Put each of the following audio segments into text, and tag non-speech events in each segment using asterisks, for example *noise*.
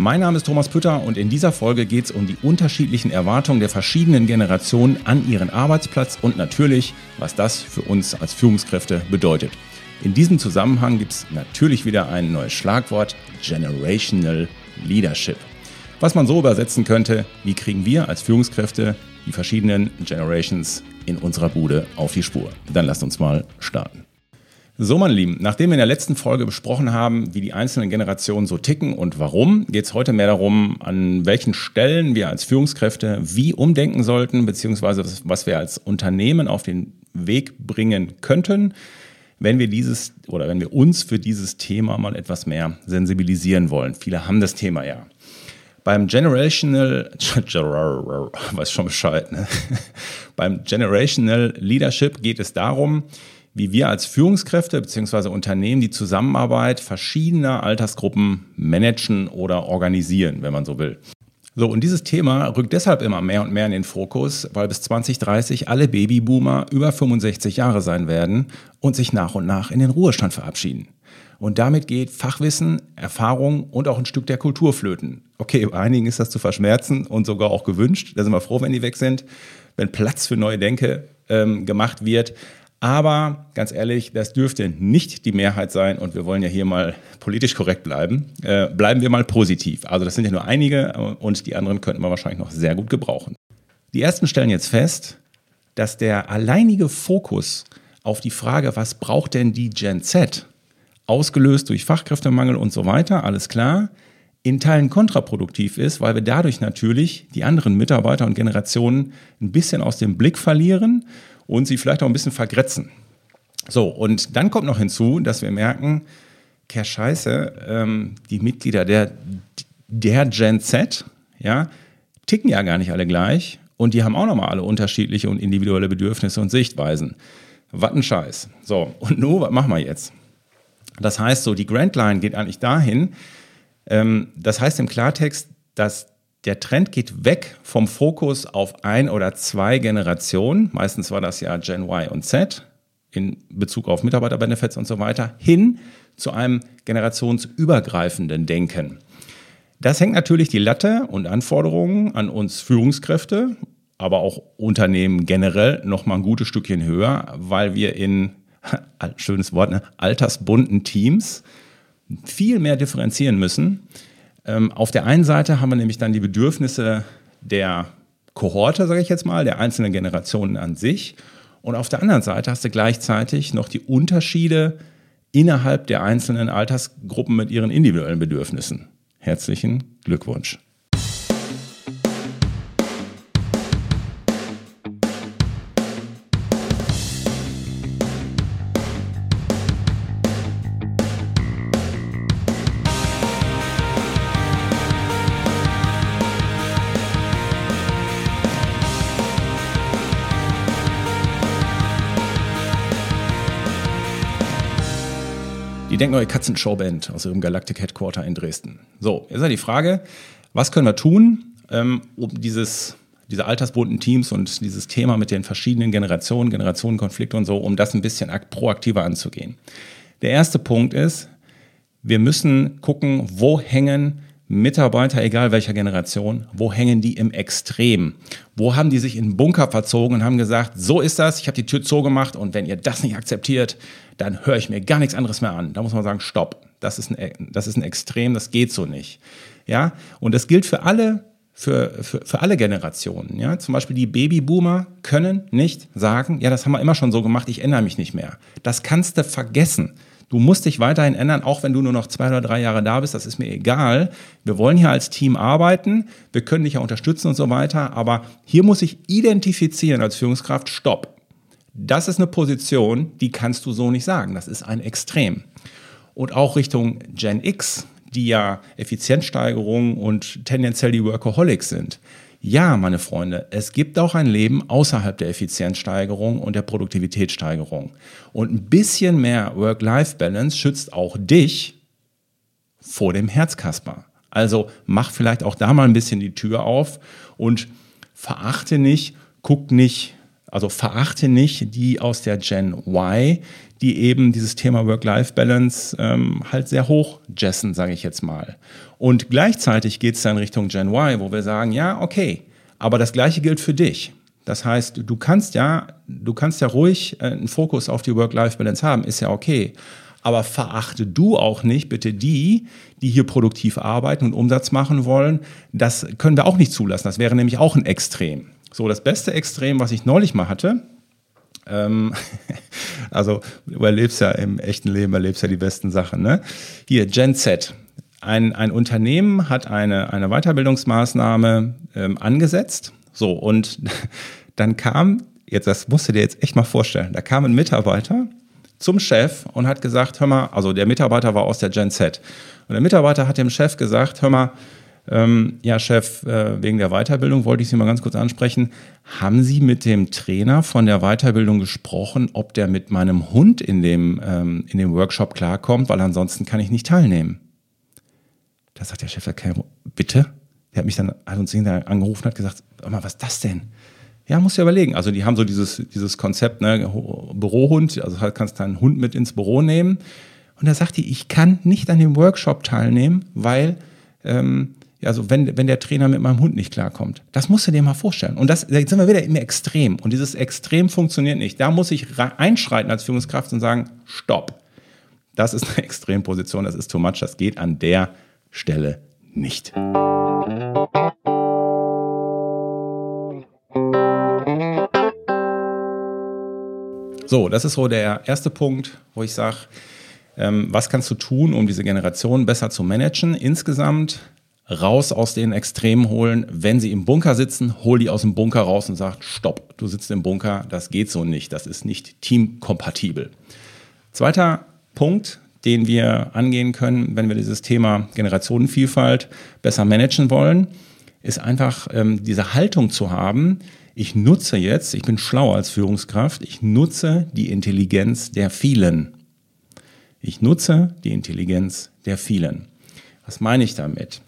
Mein Name ist Thomas Pütter und in dieser Folge geht es um die unterschiedlichen Erwartungen der verschiedenen Generationen an ihren Arbeitsplatz und natürlich, was das für uns als Führungskräfte bedeutet. In diesem Zusammenhang gibt es natürlich wieder ein neues Schlagwort, Generational Leadership. Was man so übersetzen könnte, wie kriegen wir als Führungskräfte die verschiedenen Generations in unserer Bude auf die Spur. Dann lasst uns mal starten. So, meine Lieben, nachdem wir in der letzten Folge besprochen haben, wie die einzelnen Generationen so ticken und warum, geht es heute mehr darum, an welchen Stellen wir als Führungskräfte wie umdenken sollten, beziehungsweise was wir als Unternehmen auf den Weg bringen könnten, wenn wir dieses oder wenn wir uns für dieses Thema mal etwas mehr sensibilisieren wollen. Viele haben das Thema ja. Beim Generational, *laughs* weiß schon Bescheid, ne? *laughs* beim Generational Leadership geht es darum, wie wir als Führungskräfte bzw. Unternehmen die Zusammenarbeit verschiedener Altersgruppen managen oder organisieren, wenn man so will. So, und dieses Thema rückt deshalb immer mehr und mehr in den Fokus, weil bis 2030 alle Babyboomer über 65 Jahre sein werden und sich nach und nach in den Ruhestand verabschieden. Und damit geht Fachwissen, Erfahrung und auch ein Stück der Kultur flöten. Okay, bei einigen ist das zu verschmerzen und sogar auch gewünscht. Da sind wir froh, wenn die weg sind, wenn Platz für neue Denke ähm, gemacht wird. Aber ganz ehrlich, das dürfte nicht die Mehrheit sein und wir wollen ja hier mal politisch korrekt bleiben. Äh, bleiben wir mal positiv. Also das sind ja nur einige und die anderen könnten wir wahrscheinlich noch sehr gut gebrauchen. Die ersten stellen jetzt fest, dass der alleinige Fokus auf die Frage, was braucht denn die Gen Z, ausgelöst durch Fachkräftemangel und so weiter, alles klar, in Teilen kontraproduktiv ist, weil wir dadurch natürlich die anderen Mitarbeiter und Generationen ein bisschen aus dem Blick verlieren und sie vielleicht auch ein bisschen vergrätzen. So, und dann kommt noch hinzu, dass wir merken, Kerr Scheiße, ähm, die Mitglieder der, der Gen Z, ja, ticken ja gar nicht alle gleich und die haben auch nochmal alle unterschiedliche und individuelle Bedürfnisse und Sichtweisen. Was ein Scheiß. So, und nun, was machen wir jetzt? Das heißt so, die Grand Line geht eigentlich dahin, ähm, das heißt im Klartext, dass der Trend geht weg vom Fokus auf ein oder zwei Generationen, meistens war das ja Gen Y und Z in Bezug auf Mitarbeiterbenefits und so weiter, hin zu einem generationsübergreifenden Denken. Das hängt natürlich die Latte und Anforderungen an uns Führungskräfte, aber auch Unternehmen generell noch mal ein gutes Stückchen höher, weil wir in *laughs* schönes Wort, ne, altersbunten Teams viel mehr differenzieren müssen auf der einen Seite haben wir nämlich dann die Bedürfnisse der Kohorte, sage ich jetzt mal, der einzelnen Generationen an sich. Und auf der anderen Seite hast du gleichzeitig noch die Unterschiede innerhalb der einzelnen Altersgruppen mit ihren individuellen Bedürfnissen. Herzlichen Glückwunsch. Denkneue Katzenshowband aus ihrem Galactic Headquarter in Dresden. So, jetzt ist ja die Frage, was können wir tun, ähm, um dieses, diese altersbunten Teams und dieses Thema mit den verschiedenen Generationen, Generationenkonflikte und so, um das ein bisschen proaktiver anzugehen. Der erste Punkt ist, wir müssen gucken, wo hängen Mitarbeiter, egal welcher Generation, wo hängen die im Extrem? Wo haben die sich in Bunker verzogen und haben gesagt, so ist das, ich habe die Tür zugemacht und wenn ihr das nicht akzeptiert, dann höre ich mir gar nichts anderes mehr an. Da muss man sagen, stopp, das ist ein, das ist ein Extrem, das geht so nicht. Ja, und das gilt für alle für, für, für alle Generationen. Ja? Zum Beispiel die Babyboomer können nicht sagen, ja, das haben wir immer schon so gemacht, ich ändere mich nicht mehr. Das kannst du vergessen. Du musst dich weiterhin ändern, auch wenn du nur noch zwei oder drei Jahre da bist. Das ist mir egal. Wir wollen hier als Team arbeiten. Wir können dich ja unterstützen und so weiter. Aber hier muss ich identifizieren als Führungskraft, stopp. Das ist eine Position, die kannst du so nicht sagen. Das ist ein Extrem. Und auch Richtung Gen X, die ja Effizienzsteigerung und tendenziell die Workaholics sind. Ja, meine Freunde, es gibt auch ein Leben außerhalb der Effizienzsteigerung und der Produktivitätssteigerung. Und ein bisschen mehr Work-Life-Balance schützt auch dich vor dem Herzkasper. Also mach vielleicht auch da mal ein bisschen die Tür auf und verachte nicht, guck nicht, also verachte nicht die aus der Gen Y, die eben dieses Thema Work-Life-Balance ähm, halt sehr hoch jessen, sage ich jetzt mal. Und gleichzeitig geht es dann Richtung Gen Y, wo wir sagen, ja, okay, aber das gleiche gilt für dich. Das heißt, du kannst ja, du kannst ja ruhig äh, einen Fokus auf die Work-Life-Balance haben, ist ja okay. Aber verachte du auch nicht bitte die, die hier produktiv arbeiten und Umsatz machen wollen. Das können wir auch nicht zulassen. Das wäre nämlich auch ein Extrem. So, das beste Extrem, was ich neulich mal hatte, ähm, *laughs* also du erlebst ja im echten Leben, erlebst ja die besten Sachen. Ne? Hier, Gen Z. Ein, ein Unternehmen hat eine, eine Weiterbildungsmaßnahme ähm, angesetzt. So, und *laughs* dann kam, jetzt, das musst du dir jetzt echt mal vorstellen, da kam ein Mitarbeiter zum Chef und hat gesagt, hör mal, also der Mitarbeiter war aus der Gen Z. Und der Mitarbeiter hat dem Chef gesagt, hör mal, ähm, ja, Chef, äh, wegen der Weiterbildung wollte ich Sie mal ganz kurz ansprechen. Haben Sie mit dem Trainer von der Weiterbildung gesprochen, ob der mit meinem Hund in dem, ähm, in dem Workshop klarkommt? Weil ansonsten kann ich nicht teilnehmen. Da sagt der Chef, okay, bitte? Der hat mich dann, hat uns angerufen und hat gesagt, mal, was ist das denn? Ja, musst du überlegen. Also die haben so dieses, dieses Konzept, ne, Bürohund, also halt kannst deinen Hund mit ins Büro nehmen. Und da sagt die, ich kann nicht an dem Workshop teilnehmen, weil ähm, also wenn, wenn der Trainer mit meinem Hund nicht klarkommt. Das musst du dir mal vorstellen. Und das, da sind wir wieder im Extrem. Und dieses Extrem funktioniert nicht. Da muss ich einschreiten als Führungskraft und sagen, stopp. Das ist eine *laughs* Extremposition, das ist too much, das geht an der Stelle nicht. So, das ist so der erste Punkt, wo ich sage, ähm, was kannst du tun, um diese Generation besser zu managen? Insgesamt raus aus den Extremen holen. Wenn sie im Bunker sitzen, hol die aus dem Bunker raus und sagt, stopp, du sitzt im Bunker, das geht so nicht, das ist nicht teamkompatibel. Zweiter Punkt, den wir angehen können, wenn wir dieses Thema Generationenvielfalt besser managen wollen, ist einfach ähm, diese Haltung zu haben, ich nutze jetzt, ich bin schlauer als Führungskraft, ich nutze die Intelligenz der vielen. Ich nutze die Intelligenz der vielen. Was meine ich damit?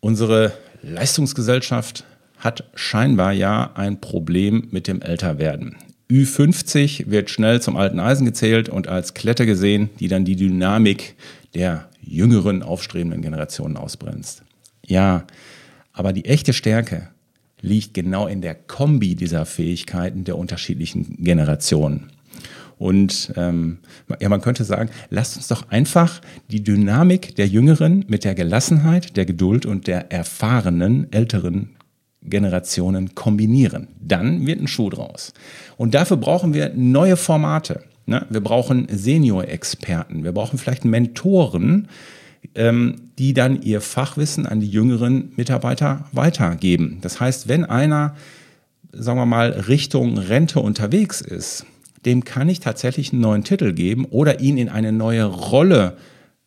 Unsere Leistungsgesellschaft hat scheinbar ja ein Problem mit dem Älterwerden. Ü50 wird schnell zum alten Eisen gezählt und als Klette gesehen, die dann die Dynamik der jüngeren aufstrebenden Generationen ausbremst. Ja, aber die echte Stärke liegt genau in der Kombi dieser Fähigkeiten der unterschiedlichen Generationen. Und ähm, ja, man könnte sagen, lasst uns doch einfach die Dynamik der Jüngeren mit der Gelassenheit, der Geduld und der erfahrenen älteren Generationen kombinieren. Dann wird ein Schuh draus. Und dafür brauchen wir neue Formate. Ne? Wir brauchen Senior-Experten, wir brauchen vielleicht Mentoren, ähm, die dann ihr Fachwissen an die jüngeren Mitarbeiter weitergeben. Das heißt, wenn einer, sagen wir mal, Richtung Rente unterwegs ist, dem kann ich tatsächlich einen neuen Titel geben oder ihn in eine neue Rolle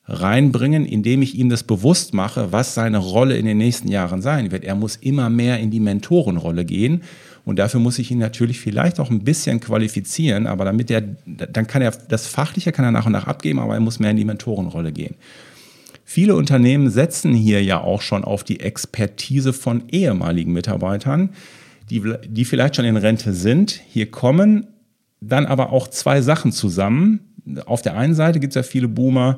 reinbringen, indem ich ihm das bewusst mache, was seine Rolle in den nächsten Jahren sein wird. Er muss immer mehr in die Mentorenrolle gehen und dafür muss ich ihn natürlich vielleicht auch ein bisschen qualifizieren, aber damit er, dann kann er, das Fachliche kann er nach und nach abgeben, aber er muss mehr in die Mentorenrolle gehen. Viele Unternehmen setzen hier ja auch schon auf die Expertise von ehemaligen Mitarbeitern, die, die vielleicht schon in Rente sind, hier kommen, dann aber auch zwei Sachen zusammen. Auf der einen Seite gibt es ja viele Boomer,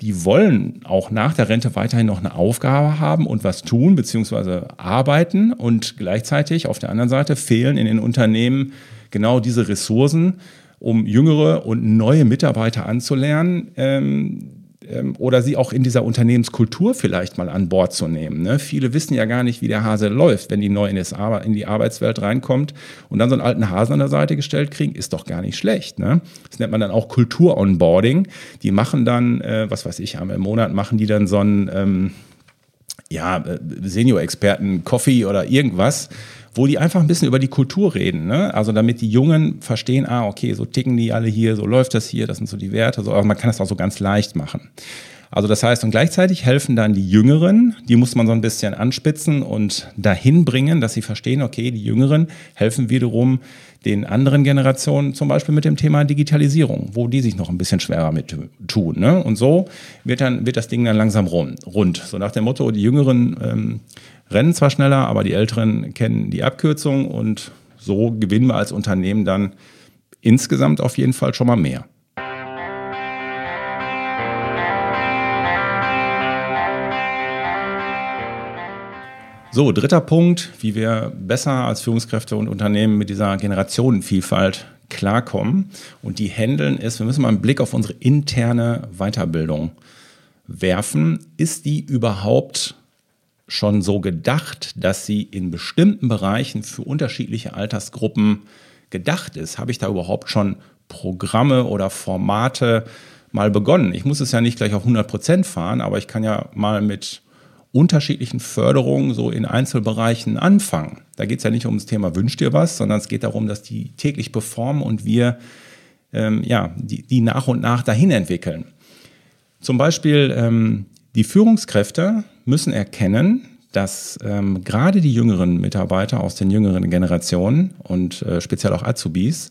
die wollen auch nach der Rente weiterhin noch eine Aufgabe haben und was tun bzw. arbeiten und gleichzeitig auf der anderen Seite fehlen in den Unternehmen genau diese Ressourcen, um jüngere und neue Mitarbeiter anzulernen, ähm, oder sie auch in dieser Unternehmenskultur vielleicht mal an Bord zu nehmen. Ne? Viele wissen ja gar nicht, wie der Hase läuft, wenn die neu in, in, die Arbeitswelt reinkommt und dann so einen alten Hasen an der Seite gestellt kriegen, ist doch gar nicht schlecht. Ne? Das nennt man dann auch Kultur-Onboarding. Die machen dann, äh, was weiß ich, im Monat machen die dann so einen ähm, ja, äh, Senior-Experten, Coffee oder irgendwas wo die einfach ein bisschen über die Kultur reden. Ne? Also damit die Jungen verstehen, ah, okay, so ticken die alle hier, so läuft das hier, das sind so die Werte. So, aber man kann das auch so ganz leicht machen. Also das heißt, und gleichzeitig helfen dann die Jüngeren, die muss man so ein bisschen anspitzen und dahin bringen, dass sie verstehen, okay, die Jüngeren helfen wiederum den anderen Generationen, zum Beispiel mit dem Thema Digitalisierung, wo die sich noch ein bisschen schwerer mit tun. Ne? Und so wird dann wird das Ding dann langsam rund. So nach dem Motto, die Jüngeren ähm, rennen zwar schneller, aber die Älteren kennen die Abkürzung und so gewinnen wir als Unternehmen dann insgesamt auf jeden Fall schon mal mehr. So, dritter Punkt, wie wir besser als Führungskräfte und Unternehmen mit dieser Generationenvielfalt klarkommen und die handeln ist, wir müssen mal einen Blick auf unsere interne Weiterbildung werfen. Ist die überhaupt schon so gedacht, dass sie in bestimmten Bereichen für unterschiedliche Altersgruppen gedacht ist? Habe ich da überhaupt schon Programme oder Formate mal begonnen? Ich muss es ja nicht gleich auf 100 Prozent fahren, aber ich kann ja mal mit unterschiedlichen Förderungen so in Einzelbereichen anfangen. Da geht es ja nicht ums Thema Wünsch dir was, sondern es geht darum, dass die täglich performen und wir ähm, ja, die, die nach und nach dahin entwickeln. Zum Beispiel ähm, die Führungskräfte müssen erkennen, dass ähm, gerade die jüngeren Mitarbeiter aus den jüngeren Generationen und äh, speziell auch Azubis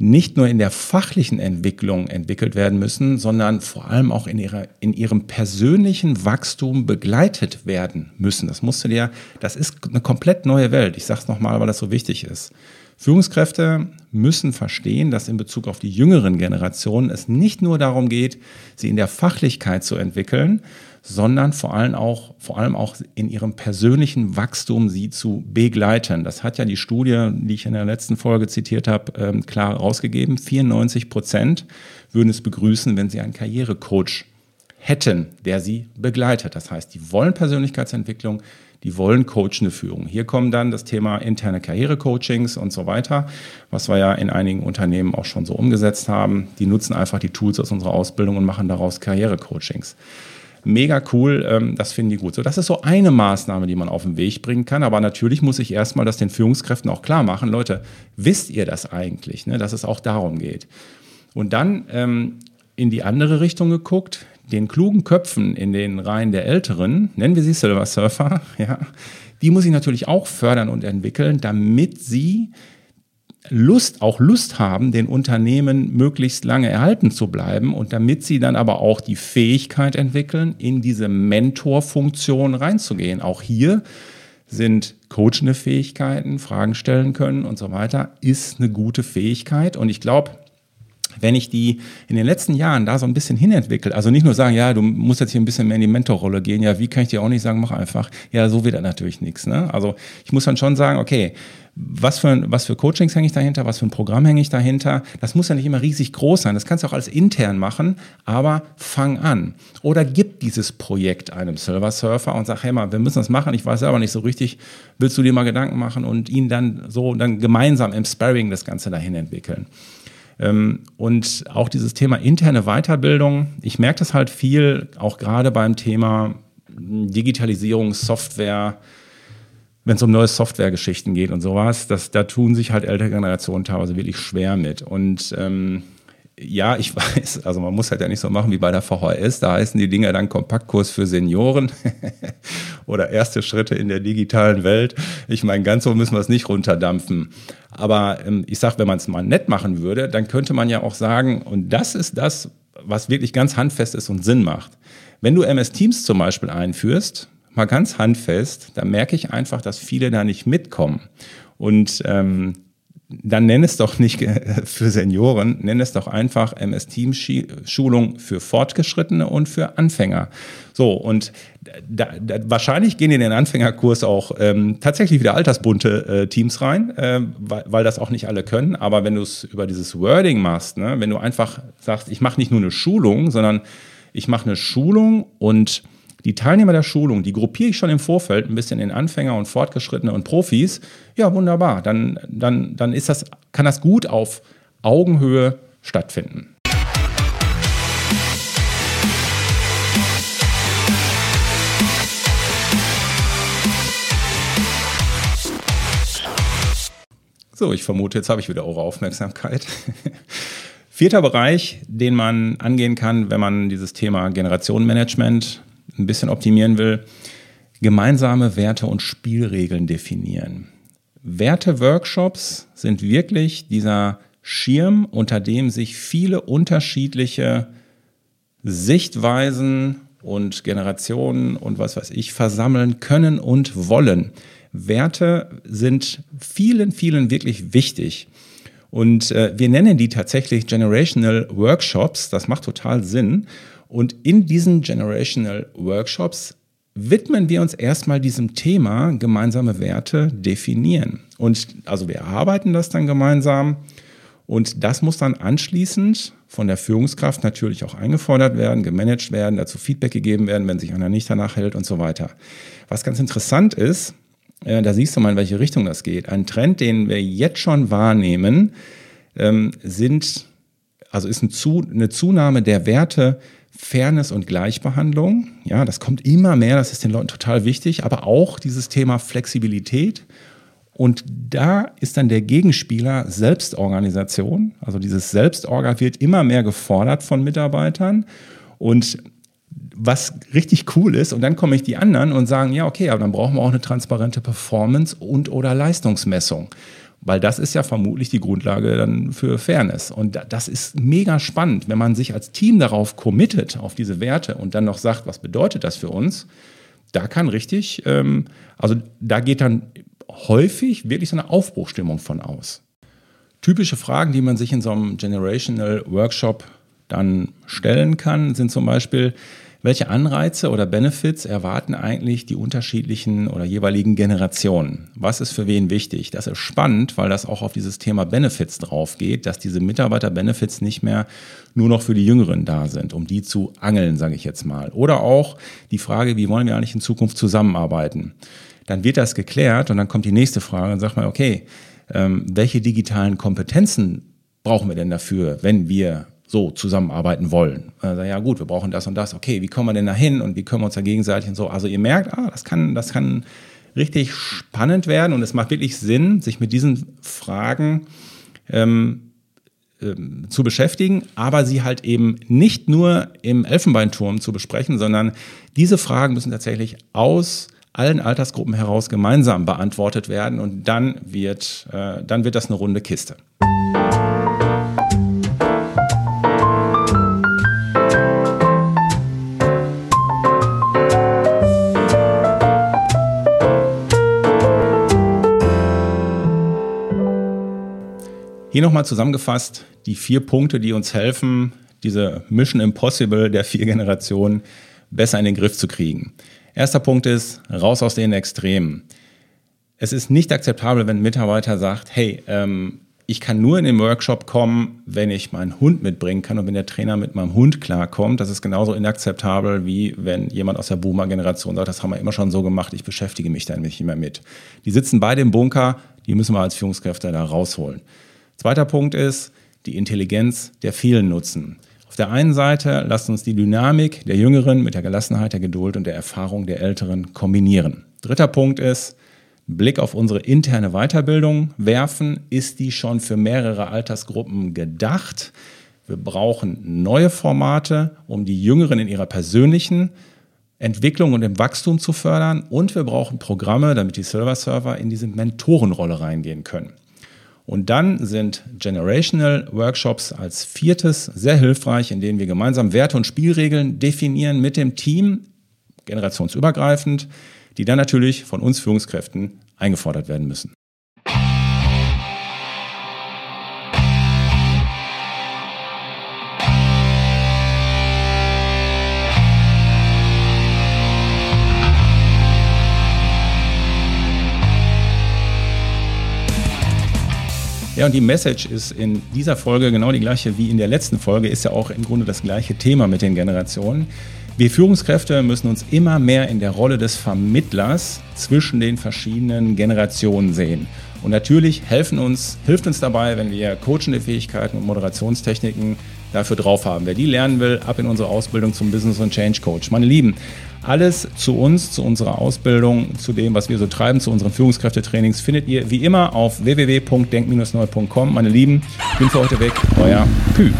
nicht nur in der fachlichen Entwicklung entwickelt werden müssen, sondern vor allem auch in, ihrer, in ihrem persönlichen Wachstum begleitet werden müssen. Das musst du dir, das ist eine komplett neue Welt. Ich sage es nochmal, weil das so wichtig ist. Führungskräfte müssen verstehen, dass in Bezug auf die jüngeren Generationen es nicht nur darum geht, sie in der Fachlichkeit zu entwickeln, sondern vor allem auch, vor allem auch in ihrem persönlichen Wachstum sie zu begleiten. Das hat ja die Studie, die ich in der letzten Folge zitiert habe, ähm, klar rausgegeben. 94 Prozent würden es begrüßen, wenn sie einen Karrierecoach hätten, der sie begleitet. Das heißt, die wollen Persönlichkeitsentwicklung, die wollen coachende Führung. Hier kommen dann das Thema interne Karrierecoachings und so weiter, was wir ja in einigen Unternehmen auch schon so umgesetzt haben. Die nutzen einfach die Tools aus unserer Ausbildung und machen daraus Karrierecoachings. Mega cool, ähm, das finden die gut. So, das ist so eine Maßnahme, die man auf den Weg bringen kann. Aber natürlich muss ich erstmal das den Führungskräften auch klar machen. Leute, wisst ihr das eigentlich, ne, dass es auch darum geht? Und dann ähm, in die andere Richtung geguckt, den klugen Köpfen in den Reihen der Älteren, nennen wir sie Silver Surfer, *laughs* ja, die muss ich natürlich auch fördern und entwickeln, damit sie Lust, auch Lust haben, den Unternehmen möglichst lange erhalten zu bleiben und damit sie dann aber auch die Fähigkeit entwickeln, in diese Mentorfunktion reinzugehen. Auch hier sind coachende Fähigkeiten, Fragen stellen können und so weiter, ist eine gute Fähigkeit. Und ich glaube, wenn ich die in den letzten Jahren da so ein bisschen hinentwickelt, also nicht nur sagen, ja, du musst jetzt hier ein bisschen mehr in die Mentorrolle gehen, ja, wie kann ich dir auch nicht sagen, mach einfach, ja, so wird das natürlich nichts. Ne? Also ich muss dann schon sagen, okay, was für, was für Coachings hänge ich dahinter, was für ein Programm hänge ich dahinter. Das muss ja nicht immer riesig groß sein, das kannst du auch alles intern machen, aber fang an. Oder gib dieses Projekt einem Silver Surfer und sag, hey mal, wir müssen das machen, ich weiß aber nicht so richtig, willst du dir mal Gedanken machen und ihn dann so dann gemeinsam im Sparring das Ganze dahin entwickeln. Ähm, und auch dieses Thema interne Weiterbildung, ich merke das halt viel, auch gerade beim Thema Digitalisierung, Software, wenn es um neue Softwaregeschichten geht und sowas, das, da tun sich halt ältere Generationen teilweise wirklich schwer mit. Und ähm, ja, ich *laughs* weiß, also man muss halt ja nicht so machen wie bei der VHS, da heißen die Dinger dann Kompaktkurs für Senioren *laughs* oder erste Schritte in der digitalen Welt. Ich meine, ganz so müssen wir es nicht runterdampfen. Aber ähm, ich sage, wenn man es mal nett machen würde, dann könnte man ja auch sagen, und das ist das, was wirklich ganz handfest ist und Sinn macht. Wenn du MS Teams zum Beispiel einführst, mal ganz handfest, dann merke ich einfach, dass viele da nicht mitkommen. Und ähm, dann nenn es doch nicht für Senioren, nenn es doch einfach MS Team Schulung für Fortgeschrittene und für Anfänger. So, und da, da, wahrscheinlich gehen in den Anfängerkurs auch ähm, tatsächlich wieder altersbunte äh, Teams rein, äh, weil, weil das auch nicht alle können. Aber wenn du es über dieses Wording machst, ne, wenn du einfach sagst, ich mache nicht nur eine Schulung, sondern ich mache eine Schulung und die Teilnehmer der Schulung, die gruppiere ich schon im Vorfeld ein bisschen in Anfänger und Fortgeschrittene und Profis. Ja, wunderbar. Dann, dann, dann ist das, kann das gut auf Augenhöhe stattfinden. So, ich vermute, jetzt habe ich wieder eure Aufmerksamkeit. *laughs* Vierter Bereich, den man angehen kann, wenn man dieses Thema Generationenmanagement ein bisschen optimieren will, gemeinsame Werte und Spielregeln definieren. Werte-Workshops sind wirklich dieser Schirm, unter dem sich viele unterschiedliche Sichtweisen und Generationen und was weiß ich versammeln können und wollen. Werte sind vielen, vielen wirklich wichtig. Und äh, wir nennen die tatsächlich Generational Workshops. Das macht total Sinn. Und in diesen Generational Workshops widmen wir uns erstmal diesem Thema gemeinsame Werte definieren. Und also wir erarbeiten das dann gemeinsam und das muss dann anschließend von der Führungskraft natürlich auch eingefordert werden, gemanagt werden, dazu Feedback gegeben werden, wenn sich einer nicht danach hält und so weiter. Was ganz interessant ist, äh, da siehst du mal, in welche Richtung das geht. Ein Trend, den wir jetzt schon wahrnehmen, ähm, sind, also ist eine Zunahme der Werte Fairness und Gleichbehandlung. Ja, das kommt immer mehr, das ist den Leuten total wichtig, aber auch dieses Thema Flexibilität. Und da ist dann der Gegenspieler Selbstorganisation. Also dieses Selbstorga wird immer mehr gefordert von Mitarbeitern. Und was richtig cool ist, und dann kommen ich die anderen und sagen, ja, okay, aber dann brauchen wir auch eine transparente Performance und oder Leistungsmessung. Weil das ist ja vermutlich die Grundlage dann für Fairness. Und das ist mega spannend, wenn man sich als Team darauf committet, auf diese Werte und dann noch sagt, was bedeutet das für uns. Da kann richtig, ähm, also da geht dann häufig wirklich so eine Aufbruchstimmung von aus. Typische Fragen, die man sich in so einem Generational Workshop dann stellen kann, sind zum Beispiel, welche Anreize oder Benefits erwarten eigentlich die unterschiedlichen oder jeweiligen Generationen? Was ist für wen wichtig? Das ist spannend, weil das auch auf dieses Thema Benefits drauf geht, dass diese Mitarbeiter-Benefits nicht mehr nur noch für die Jüngeren da sind, um die zu angeln, sage ich jetzt mal. Oder auch die Frage, wie wollen wir eigentlich in Zukunft zusammenarbeiten? Dann wird das geklärt und dann kommt die nächste Frage und sagt man, okay, ähm, welche digitalen Kompetenzen brauchen wir denn dafür, wenn wir so zusammenarbeiten wollen. Also, ja gut, wir brauchen das und das. Okay, wie kommen wir denn da hin und wie können wir uns da gegenseitig und so. Also ihr merkt, ah, das kann, das kann richtig spannend werden und es macht wirklich Sinn, sich mit diesen Fragen ähm, ähm, zu beschäftigen, aber sie halt eben nicht nur im Elfenbeinturm zu besprechen, sondern diese Fragen müssen tatsächlich aus allen Altersgruppen heraus gemeinsam beantwortet werden und dann wird, äh, dann wird das eine runde Kiste. Hier nochmal zusammengefasst die vier Punkte, die uns helfen, diese Mission Impossible der vier Generationen besser in den Griff zu kriegen. Erster Punkt ist, raus aus den Extremen. Es ist nicht akzeptabel, wenn ein Mitarbeiter sagt, hey, ähm, ich kann nur in den Workshop kommen, wenn ich meinen Hund mitbringen kann und wenn der Trainer mit meinem Hund klarkommt. Das ist genauso inakzeptabel, wie wenn jemand aus der Boomer-Generation sagt, das haben wir immer schon so gemacht, ich beschäftige mich dann nicht mehr mit. Die sitzen beide im Bunker, die müssen wir als Führungskräfte da rausholen. Zweiter Punkt ist die Intelligenz der vielen nutzen. Auf der einen Seite lasst uns die Dynamik der Jüngeren mit der Gelassenheit, der Geduld und der Erfahrung der Älteren kombinieren. Dritter Punkt ist, Blick auf unsere interne Weiterbildung werfen. Ist die schon für mehrere Altersgruppen gedacht? Wir brauchen neue Formate, um die Jüngeren in ihrer persönlichen Entwicklung und im Wachstum zu fördern. Und wir brauchen Programme, damit die Silver Server in diese Mentorenrolle reingehen können. Und dann sind Generational Workshops als viertes sehr hilfreich, in denen wir gemeinsam Werte und Spielregeln definieren mit dem Team, generationsübergreifend, die dann natürlich von uns Führungskräften eingefordert werden müssen. Ja, und die Message ist in dieser Folge genau die gleiche wie in der letzten Folge, ist ja auch im Grunde das gleiche Thema mit den Generationen. Wir Führungskräfte müssen uns immer mehr in der Rolle des Vermittlers zwischen den verschiedenen Generationen sehen. Und natürlich helfen uns, hilft uns dabei, wenn wir coachende Fähigkeiten und Moderationstechniken dafür drauf haben. Wer die lernen will, ab in unsere Ausbildung zum Business und Change Coach. Meine Lieben, alles zu uns, zu unserer Ausbildung, zu dem, was wir so treiben, zu unseren Führungskräftetrainings findet ihr wie immer auf www.denk-neu.com. Meine Lieben, bin für heute weg. Euer Pü.